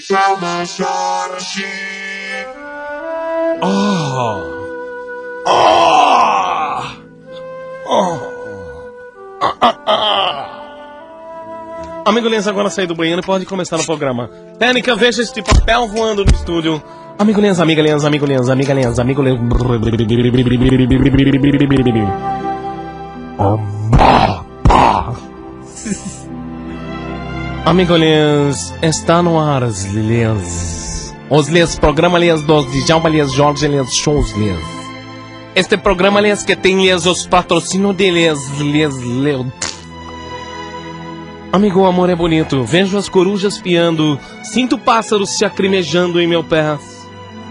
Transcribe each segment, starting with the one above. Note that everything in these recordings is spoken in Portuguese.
Djalma Jorge. Oh. Oh. Oh. Ah, ah, ah. Amigo Lenz, agora sair do banheiro e pode começar o programa. Técnica, veja este papel voando no estúdio. Amigo Lenz, amiga Lenz, amigo Lenz, amiga Lenz, amigo Lenz. Amigo Lenz, está no ar os Lenz. Os Lenz, programa Lenz dos Djalma Lenz, Jorge shows. Este programa que tem os patrocínios de Lenz. Amigo, o amor é bonito. Vejo as corujas piando, sinto pássaros se acrimejando em meu pé.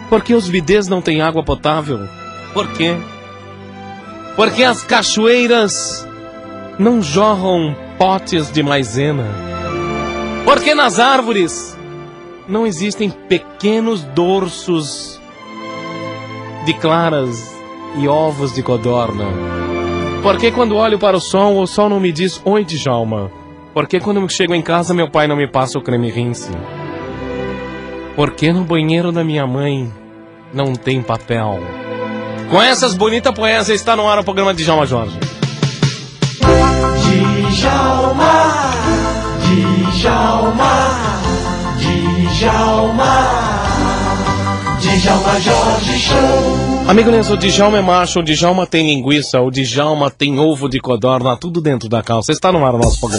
Por que os bidês não têm água potável? Por quê? Porque as cachoeiras não jorram potes de maisena? Porque nas árvores não existem pequenos dorsos de claras e ovos de codorna? Porque quando olho para o sol, o sol não me diz oi, Djalma? Porque quando chego em casa, meu pai não me passa o creme rinse? Porque no banheiro da minha mãe não tem papel? Com essas bonitas poesias está no ar o programa de Djalma Jorge. Djalma, Djalma, Jorge Show. Amigo Lenço, o Djalma é macho, o Djalma tem linguiça, o Djalma tem ovo de codorna, tudo dentro da calça. Está no ar o nosso programa.